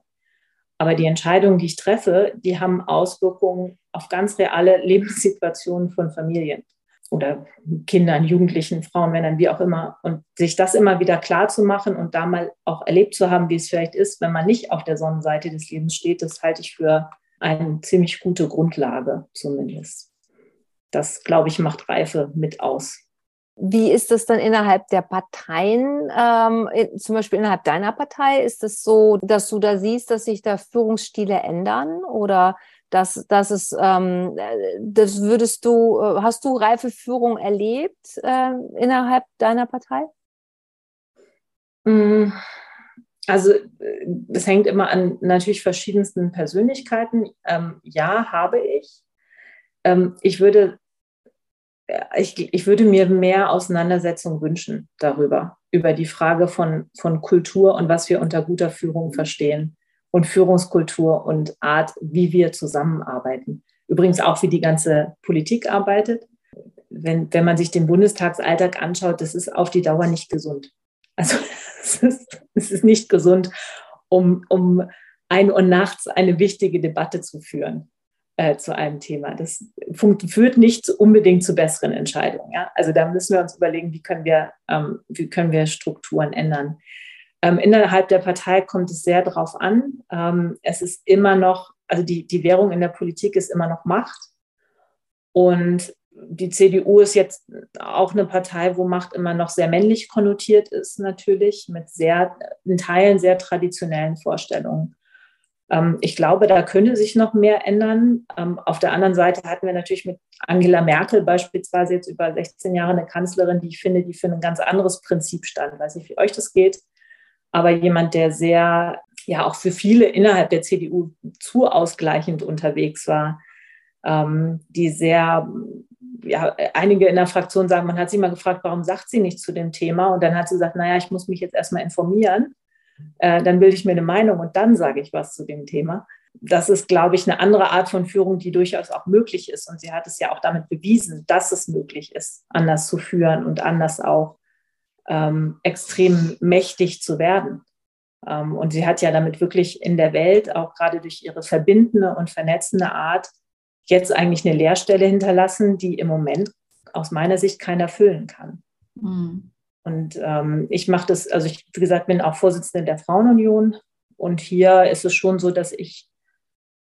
Aber die Entscheidungen, die ich treffe, die haben Auswirkungen auf ganz reale Lebenssituationen von Familien oder Kindern, Jugendlichen, Frauen, Männern, wie auch immer. Und sich das immer wieder klar zu machen und da mal auch erlebt zu haben, wie es vielleicht ist, wenn man nicht auf der Sonnenseite des Lebens steht, das halte ich für eine ziemlich gute Grundlage zumindest. Das, glaube ich, macht Reife mit aus. Wie ist das dann innerhalb der Parteien, ähm, zum Beispiel innerhalb deiner Partei? Ist es das so, dass du da siehst, dass sich da Führungsstile ändern oder dass, dass es, ähm, das würdest du, äh, hast du reife Führung erlebt äh, innerhalb deiner Partei? Mm, also es hängt immer an natürlich verschiedensten Persönlichkeiten. Ähm, ja, habe ich. Ähm, ich würde ich, ich würde mir mehr Auseinandersetzung wünschen darüber, über die Frage von, von Kultur und was wir unter guter Führung verstehen und Führungskultur und Art, wie wir zusammenarbeiten. Übrigens auch, wie die ganze Politik arbeitet. Wenn, wenn man sich den Bundestagsalltag anschaut, das ist auf die Dauer nicht gesund. Also es ist, es ist nicht gesund, um, um ein Uhr nachts eine wichtige Debatte zu führen äh, zu einem Thema. Das führt nicht unbedingt zu besseren Entscheidungen. Ja? Also da müssen wir uns überlegen, wie können wir, ähm, wie können wir Strukturen ändern. Ähm, innerhalb der Partei kommt es sehr darauf an. Ähm, es ist immer noch, also die, die Währung in der Politik ist immer noch Macht. Und die CDU ist jetzt auch eine Partei, wo Macht immer noch sehr männlich konnotiert ist, natürlich, mit sehr, in Teilen sehr traditionellen Vorstellungen. Ähm, ich glaube, da könnte sich noch mehr ändern. Ähm, auf der anderen Seite hatten wir natürlich mit Angela Merkel beispielsweise jetzt über 16 Jahre eine Kanzlerin, die ich finde, die für ein ganz anderes Prinzip stand. Weiß nicht, wie euch das geht, aber jemand, der sehr, ja, auch für viele innerhalb der CDU zu ausgleichend unterwegs war, ähm, die sehr, ja, einige in der Fraktion sagen, man hat sie mal gefragt, warum sagt sie nichts zu dem Thema? Und dann hat sie gesagt, naja, ich muss mich jetzt erstmal informieren äh, dann bilde ich mir eine Meinung und dann sage ich was zu dem Thema. Das ist, glaube ich, eine andere Art von Führung, die durchaus auch möglich ist. Und sie hat es ja auch damit bewiesen, dass es möglich ist, anders zu führen und anders auch ähm, extrem mächtig zu werden. Ähm, und sie hat ja damit wirklich in der Welt, auch gerade durch ihre verbindende und vernetzende Art, jetzt eigentlich eine Leerstelle hinterlassen, die im Moment aus meiner Sicht keiner füllen kann. Mhm. Und ähm, ich mache das, also ich, wie gesagt, bin auch Vorsitzende der Frauenunion. Und hier ist es schon so, dass ich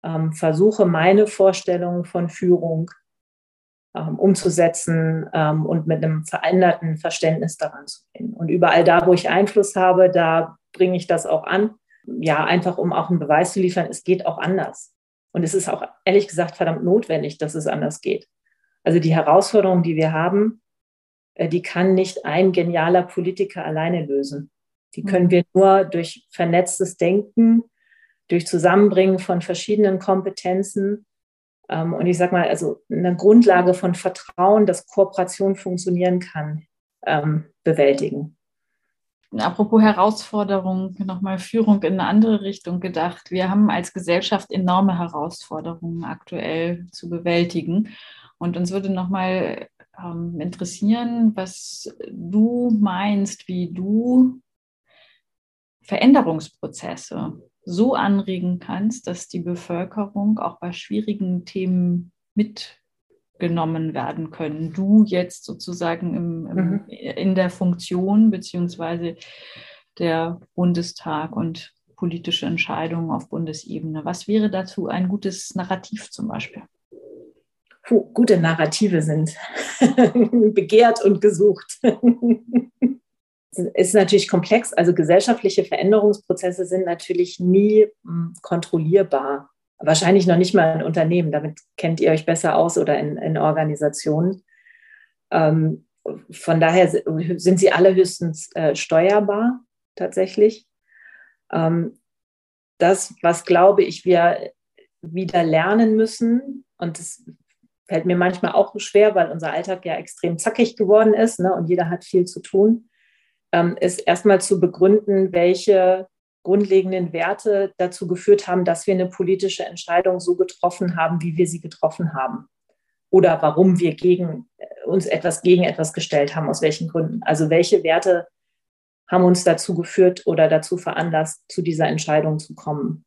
ähm, versuche, meine Vorstellungen von Führung umzusetzen ähm, und mit einem veränderten Verständnis daran zu gehen. Und überall da, wo ich Einfluss habe, da bringe ich das auch an. Ja, einfach um auch einen Beweis zu liefern, es geht auch anders. Und es ist auch ehrlich gesagt verdammt notwendig, dass es anders geht. Also die Herausforderungen, die wir haben, äh, die kann nicht ein genialer Politiker alleine lösen. Die können mhm. wir nur durch vernetztes Denken, durch Zusammenbringen von verschiedenen Kompetenzen ähm, und ich sage mal, also eine Grundlage von Vertrauen, dass Kooperation funktionieren kann, ähm, bewältigen. Apropos Herausforderungen, nochmal Führung in eine andere Richtung gedacht. Wir haben als Gesellschaft enorme Herausforderungen aktuell zu bewältigen. Und uns würde nochmal ähm, interessieren, was du meinst, wie du Veränderungsprozesse so anregen kannst, dass die Bevölkerung auch bei schwierigen Themen mitgenommen werden können. Du jetzt sozusagen im, im, mhm. in der Funktion beziehungsweise der Bundestag und politische Entscheidungen auf Bundesebene. Was wäre dazu ein gutes Narrativ zum Beispiel? puh, gute Narrative sind begehrt und gesucht. ist natürlich komplex. Also gesellschaftliche Veränderungsprozesse sind natürlich nie hm, kontrollierbar. Wahrscheinlich noch nicht mal in Unternehmen. Damit kennt ihr euch besser aus oder in, in Organisationen. Ähm, von daher sind sie alle höchstens äh, steuerbar tatsächlich. Ähm, das, was glaube ich, wir wieder lernen müssen, und das fällt mir manchmal auch schwer, weil unser Alltag ja extrem zackig geworden ist ne, und jeder hat viel zu tun, ist erstmal zu begründen, welche grundlegenden Werte dazu geführt haben, dass wir eine politische Entscheidung so getroffen haben, wie wir sie getroffen haben. Oder warum wir gegen, äh, uns etwas gegen etwas gestellt haben, aus welchen Gründen. Also welche Werte haben uns dazu geführt oder dazu veranlasst, zu dieser Entscheidung zu kommen.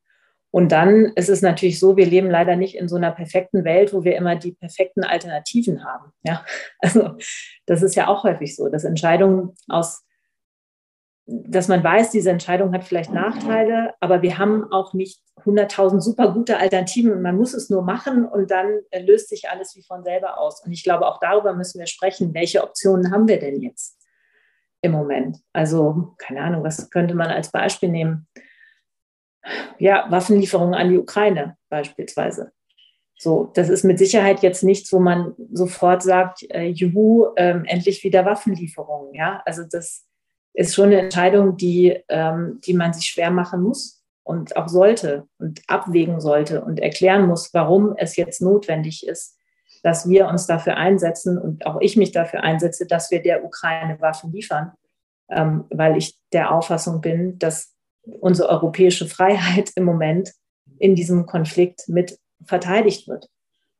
Und dann ist es natürlich so, wir leben leider nicht in so einer perfekten Welt, wo wir immer die perfekten Alternativen haben. Ja, also das ist ja auch häufig so, dass Entscheidungen aus, dass man weiß, diese Entscheidung hat vielleicht Nachteile, aber wir haben auch nicht 100.000 super gute Alternativen man muss es nur machen und dann löst sich alles wie von selber aus. Und ich glaube, auch darüber müssen wir sprechen. Welche Optionen haben wir denn jetzt im Moment? Also, keine Ahnung, was könnte man als Beispiel nehmen? ja, Waffenlieferungen an die Ukraine beispielsweise. So, das ist mit Sicherheit jetzt nichts, wo man sofort sagt, äh, juhu, ähm, endlich wieder Waffenlieferungen. Ja, also das ist schon eine Entscheidung, die, ähm, die man sich schwer machen muss und auch sollte und abwägen sollte und erklären muss, warum es jetzt notwendig ist, dass wir uns dafür einsetzen und auch ich mich dafür einsetze, dass wir der Ukraine Waffen liefern, ähm, weil ich der Auffassung bin, dass unsere europäische Freiheit im Moment in diesem Konflikt mit verteidigt wird.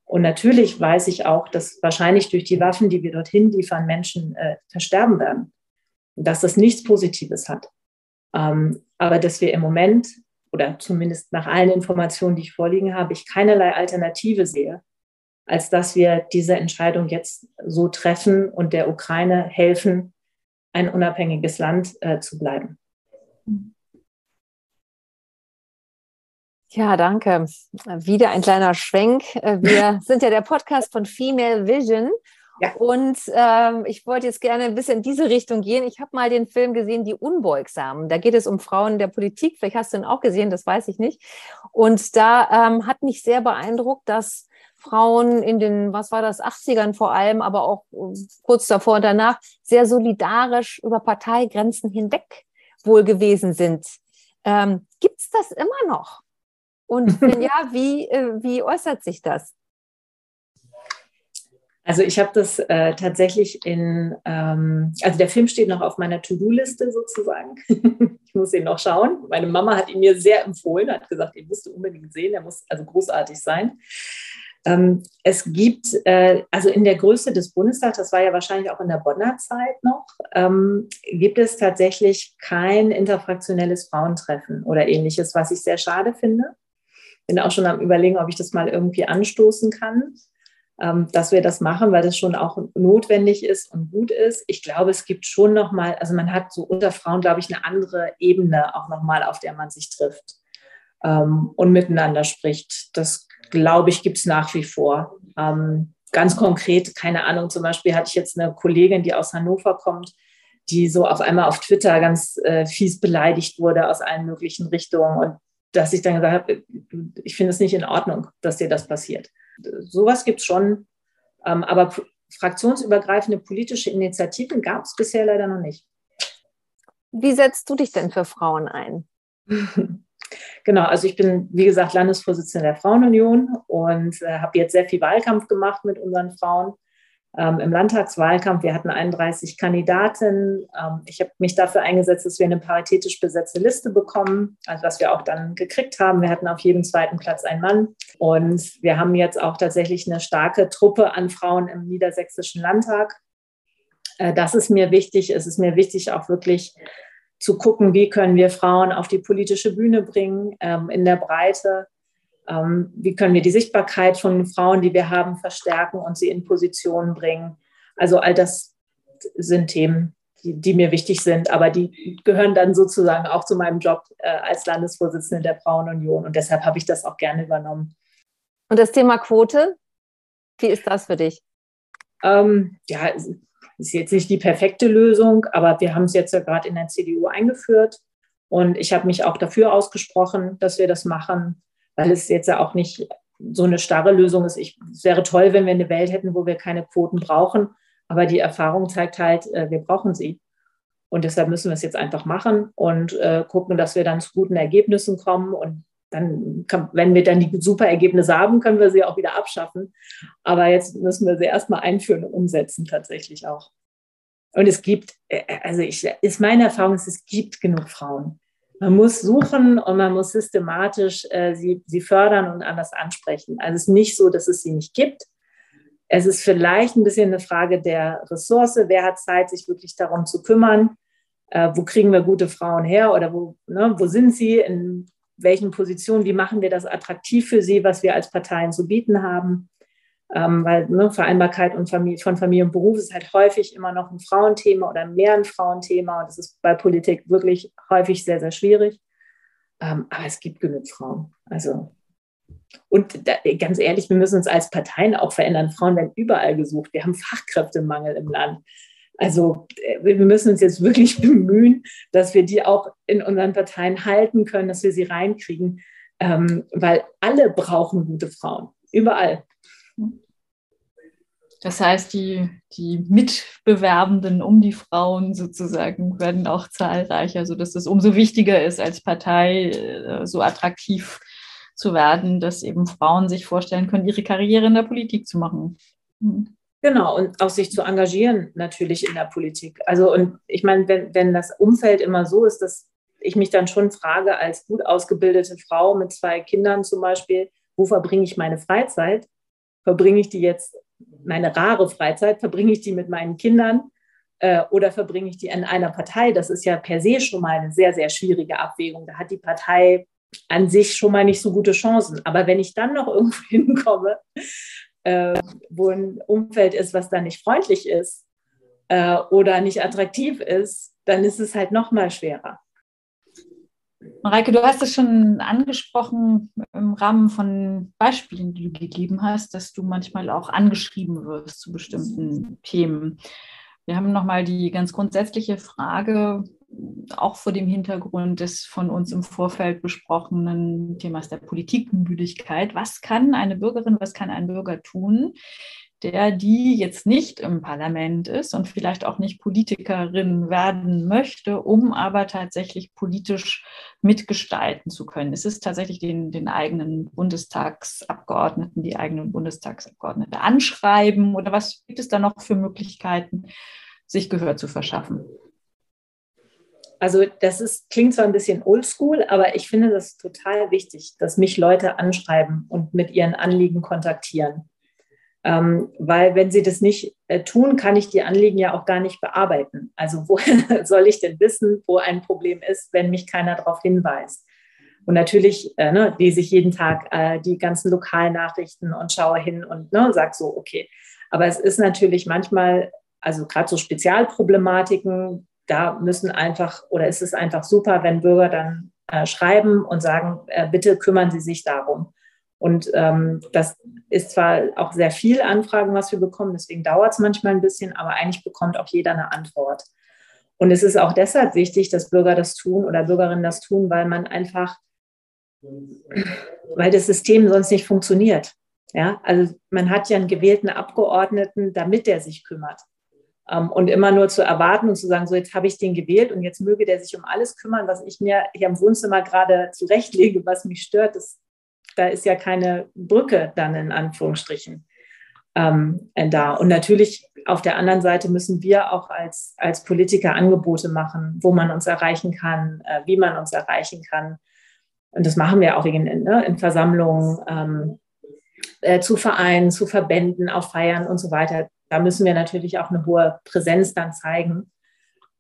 Und natürlich weiß ich auch, dass wahrscheinlich durch die Waffen, die wir dorthin liefern, Menschen äh, versterben werden. Dass das nichts Positives hat. Ähm, aber dass wir im Moment, oder zumindest nach allen Informationen, die ich vorliegen habe, ich keinerlei Alternative sehe, als dass wir diese Entscheidung jetzt so treffen und der Ukraine helfen, ein unabhängiges Land äh, zu bleiben. Ja, danke. Wieder ein kleiner Schwenk. Wir sind ja der Podcast von Female Vision Ja. Und ähm, ich wollte jetzt gerne ein bisschen in diese Richtung gehen. Ich habe mal den Film gesehen, Die Unbeugsamen. Da geht es um Frauen der Politik. Vielleicht hast du ihn auch gesehen, das weiß ich nicht. Und da ähm, hat mich sehr beeindruckt, dass Frauen in den, was war das, 80ern vor allem, aber auch äh, kurz davor und danach, sehr solidarisch über Parteigrenzen hinweg wohl gewesen sind. Ähm, Gibt es das immer noch? Und wenn ja, wie, äh, wie äußert sich das? Also ich habe das äh, tatsächlich in, ähm, also der Film steht noch auf meiner To-Do-Liste sozusagen. ich muss ihn noch schauen. Meine Mama hat ihn mir sehr empfohlen, hat gesagt, ihr müsst unbedingt sehen, er muss also großartig sein. Ähm, es gibt, äh, also in der Größe des Bundestags, das war ja wahrscheinlich auch in der Bonner Zeit noch, ähm, gibt es tatsächlich kein interfraktionelles Frauentreffen oder ähnliches, was ich sehr schade finde. Bin auch schon am Überlegen, ob ich das mal irgendwie anstoßen kann, dass wir das machen, weil das schon auch notwendig ist und gut ist. Ich glaube, es gibt schon noch mal, also man hat so unter Frauen, glaube ich, eine andere Ebene auch noch mal, auf der man sich trifft ähm, und miteinander spricht. Das glaube ich, gibt es nach wie vor. Ähm, ganz konkret, keine Ahnung, zum Beispiel hatte ich jetzt eine Kollegin, die aus Hannover kommt, die so auf einmal auf Twitter ganz äh, fies beleidigt wurde aus allen möglichen Richtungen und dass ich dann gesagt habe, ich finde es nicht in Ordnung, dass dir das passiert. Sowas gibt es schon, ähm, aber fraktionsübergreifende politische Initiativen gab es bisher leider noch nicht. Wie setzt du dich denn für Frauen ein? Genau, also ich bin, wie gesagt, Landesvorsitzende der Frauenunion und äh, habe jetzt sehr viel Wahlkampf gemacht mit unseren Frauen. Ähm, Im Landtagswahlkampf, wir hatten 31 Kandidaten. Ähm, ich habe mich dafür eingesetzt, dass wir eine paritätisch besetzte Liste bekommen, also was wir auch dann gekriegt haben. Wir hatten auf jedem zweiten Platz einen Mann. Und wir haben jetzt auch tatsächlich eine starke Truppe an Frauen im Niedersächsischen Landtag. Äh, das ist mir wichtig. Es ist mir wichtig, auch wirklich zu gucken, wie können wir Frauen auf die politische Bühne bringen, ähm, in der Breite. Ähm, wie können wir die Sichtbarkeit von Frauen, die wir haben, verstärken und sie in Positionen bringen. Also all das sind Themen, die, die mir wichtig sind, aber die gehören dann sozusagen auch zu meinem Job äh, als Landesvorsitzende der Frauenunion. Und deshalb habe ich das auch gerne übernommen. Und das Thema Quote, wie ist das für dich? Ähm, ja, ist jetzt nicht die perfekte Lösung, aber wir haben es jetzt ja gerade in der CDU eingeführt. Und ich habe mich auch dafür ausgesprochen, dass wir das machen, weil es jetzt ja auch nicht so eine starre Lösung ist. Ich, es wäre toll, wenn wir eine Welt hätten, wo wir keine Quoten brauchen. Aber die Erfahrung zeigt halt, äh, wir brauchen sie. Und deshalb müssen wir es jetzt einfach machen und äh, gucken, dass wir dann zu guten Ergebnissen kommen. Und dann, kann, wenn wir dann die super Ergebnisse haben, können wir sie auch wieder abschaffen. Aber jetzt müssen wir sie erstmal einführen und umsetzen tatsächlich auch. Und es gibt, äh, also ich, ist meine Erfahrung, es gibt genug Frauen. Man muss suchen und man muss systematisch äh, sie, sie fördern und anders ansprechen. Also es ist nicht so, dass es sie nicht gibt. Es ist vielleicht ein bisschen eine Frage der Ressource. Wer hat Zeit, sich wirklich darum zu kümmern? Äh, wo kriegen wir gute Frauen her oder wo, ne, wo sind sie? In welchen Positionen, wie machen wir das attraktiv für sie, was wir als Parteien zu bieten haben. Ähm, weil ne, Vereinbarkeit und Familie, von Familie und Beruf ist halt häufig immer noch ein Frauenthema oder mehr ein Frauenthema. Und das ist bei Politik wirklich häufig sehr, sehr schwierig. Ähm, aber es gibt genug Frauen. Also und da, ganz ehrlich, wir müssen uns als Parteien auch verändern. Frauen werden überall gesucht. Wir haben Fachkräftemangel im Land. Also äh, wir müssen uns jetzt wirklich bemühen, dass wir die auch in unseren Parteien halten können, dass wir sie reinkriegen, ähm, weil alle brauchen gute Frauen, überall. Das heißt, die, die Mitbewerbenden um die Frauen sozusagen werden auch zahlreicher, sodass es umso wichtiger ist, als Partei äh, so attraktiv zu werden, dass eben Frauen sich vorstellen können, ihre Karriere in der Politik zu machen. Mhm. Genau, und auch sich zu engagieren natürlich in der Politik. Also, und ich meine, wenn, wenn das Umfeld immer so ist, dass ich mich dann schon frage, als gut ausgebildete Frau mit zwei Kindern zum Beispiel, wo verbringe ich meine Freizeit? Verbringe ich die jetzt, meine rare Freizeit, verbringe ich die mit meinen Kindern äh, oder verbringe ich die in einer Partei? Das ist ja per se schon mal eine sehr, sehr schwierige Abwägung. Da hat die Partei an sich schon mal nicht so gute Chancen. Aber wenn ich dann noch irgendwo hinkomme, äh, wo ein Umfeld ist, was da nicht freundlich ist äh, oder nicht attraktiv ist, dann ist es halt noch mal schwerer. Mareike, du hast es schon angesprochen im Rahmen von Beispielen, die du gegeben hast, dass du manchmal auch angeschrieben wirst zu bestimmten Themen. Wir haben nochmal die ganz grundsätzliche Frage, auch vor dem Hintergrund des von uns im Vorfeld besprochenen Themas der Politikmüdigkeit. Was kann eine Bürgerin, was kann ein Bürger tun, der die jetzt nicht im Parlament ist und vielleicht auch nicht Politikerin werden möchte, um aber tatsächlich politisch mitgestalten zu können. Es ist tatsächlich den, den eigenen Bundestagsabgeordneten, die eigenen Bundestagsabgeordnete anschreiben oder was gibt es da noch für Möglichkeiten, sich Gehör zu verschaffen? Also das ist, klingt zwar ein bisschen oldschool, aber ich finde das total wichtig, dass mich Leute anschreiben und mit ihren Anliegen kontaktieren. Ähm, weil wenn sie das nicht äh, tun, kann ich die Anliegen ja auch gar nicht bearbeiten. Also woher soll ich denn wissen, wo ein Problem ist, wenn mich keiner darauf hinweist? Und natürlich äh, ne, lese ich jeden Tag äh, die ganzen Lokalnachrichten und schaue hin und ne, sage so, okay. Aber es ist natürlich manchmal, also gerade so Spezialproblematiken, da müssen einfach oder ist es einfach super, wenn Bürger dann äh, schreiben und sagen, äh, bitte kümmern Sie sich darum. Und ähm, das ist zwar auch sehr viel Anfragen, was wir bekommen, deswegen dauert es manchmal ein bisschen, aber eigentlich bekommt auch jeder eine Antwort. Und es ist auch deshalb wichtig, dass Bürger das tun oder Bürgerinnen das tun, weil man einfach, weil das System sonst nicht funktioniert. Ja, also man hat ja einen gewählten Abgeordneten, damit der sich kümmert. Ähm, und immer nur zu erwarten und zu sagen, so jetzt habe ich den gewählt und jetzt möge der sich um alles kümmern, was ich mir hier im Wohnzimmer gerade zurechtlege, was mich stört, das da ist ja keine Brücke dann in Anführungsstrichen ähm, da. Und natürlich auf der anderen Seite müssen wir auch als, als Politiker Angebote machen, wo man uns erreichen kann, äh, wie man uns erreichen kann. Und das machen wir auch in, ne, in Versammlungen, ähm, äh, zu Vereinen, zu Verbänden, auf Feiern und so weiter. Da müssen wir natürlich auch eine hohe Präsenz dann zeigen.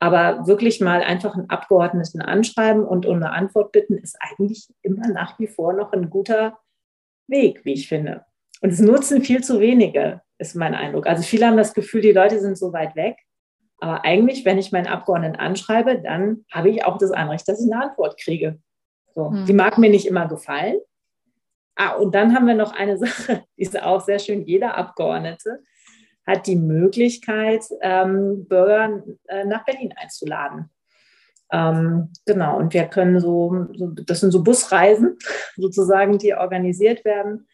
Aber wirklich mal einfach einen Abgeordneten anschreiben und um eine Antwort bitten, ist eigentlich immer nach wie vor noch ein guter Weg, wie ich finde. Und es nutzen viel zu wenige, ist mein Eindruck. Also viele haben das Gefühl, die Leute sind so weit weg. Aber eigentlich, wenn ich meinen Abgeordneten anschreibe, dann habe ich auch das Anrecht, dass ich eine Antwort kriege. So. Hm. Die mag mir nicht immer gefallen. Ah, und dann haben wir noch eine Sache, die ist auch sehr schön. Jeder Abgeordnete hat die Möglichkeit, ähm, Bürger äh, nach Berlin einzuladen. Ähm, genau, und wir können so, so, das sind so Busreisen sozusagen, die organisiert werden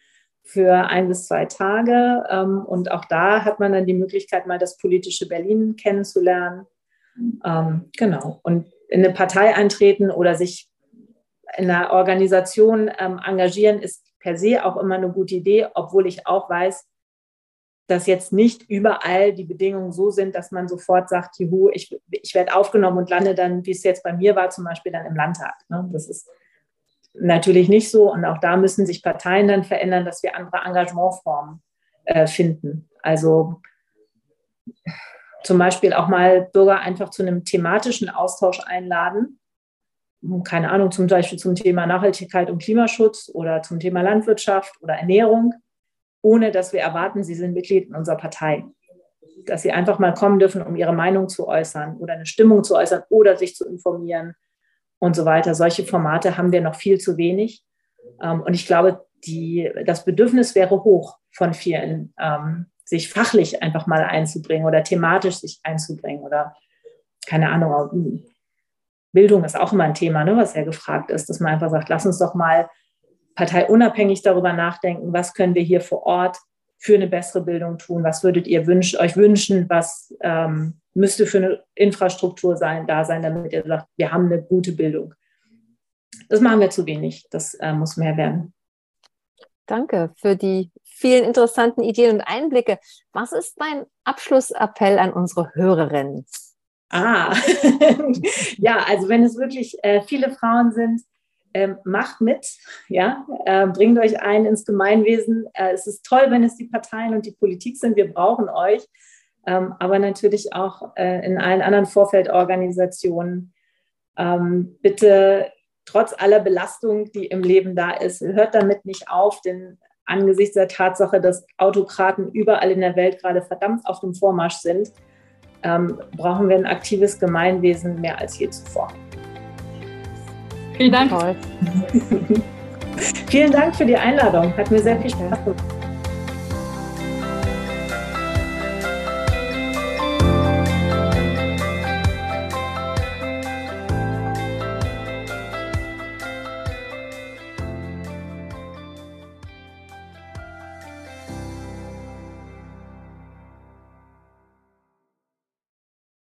für ein bis zwei Tage. Ähm, und auch da hat man dann die Möglichkeit, mal das politische Berlin kennenzulernen. Ähm, genau, und in eine Partei eintreten oder sich in einer Organisation ähm, engagieren, ist per se auch immer eine gute Idee, obwohl ich auch weiß, dass jetzt nicht überall die Bedingungen so sind, dass man sofort sagt, juhu, ich, ich werde aufgenommen und lande dann, wie es jetzt bei mir war, zum Beispiel dann im Landtag. Ne? Das ist natürlich nicht so. Und auch da müssen sich Parteien dann verändern, dass wir andere Engagementformen äh, finden. Also zum Beispiel auch mal Bürger einfach zu einem thematischen Austausch einladen. Keine Ahnung, zum Beispiel zum Thema Nachhaltigkeit und Klimaschutz oder zum Thema Landwirtschaft oder Ernährung ohne dass wir erwarten, sie sind Mitglied in unserer Partei. Dass sie einfach mal kommen dürfen, um ihre Meinung zu äußern oder eine Stimmung zu äußern oder sich zu informieren und so weiter. Solche Formate haben wir noch viel zu wenig. Ähm, und ich glaube, die, das Bedürfnis wäre hoch von vielen, ähm, sich fachlich einfach mal einzubringen oder thematisch sich einzubringen oder keine Ahnung. Bildung ist auch immer ein Thema, ne, was ja gefragt ist, dass man einfach sagt, lass uns doch mal parteiunabhängig darüber nachdenken, was können wir hier vor Ort für eine bessere Bildung tun, was würdet ihr wünsch, euch wünschen, was ähm, müsste für eine Infrastruktur sein, da sein, damit ihr sagt, wir haben eine gute Bildung. Das machen wir zu wenig, das äh, muss mehr werden. Danke für die vielen interessanten Ideen und Einblicke. Was ist dein Abschlussappell an unsere Hörerinnen? Ah, ja, also wenn es wirklich äh, viele Frauen sind, ähm, macht mit, ja, äh, bringt euch ein ins Gemeinwesen. Äh, es ist toll, wenn es die Parteien und die Politik sind. Wir brauchen euch, ähm, aber natürlich auch äh, in allen anderen Vorfeldorganisationen. Ähm, bitte trotz aller Belastung, die im Leben da ist, hört damit nicht auf, denn angesichts der Tatsache, dass Autokraten überall in der Welt gerade verdammt auf dem Vormarsch sind, ähm, brauchen wir ein aktives Gemeinwesen mehr als je zuvor. Vielen Dank. Vielen Dank für die Einladung. Hat mir sehr viel Spaß gemacht.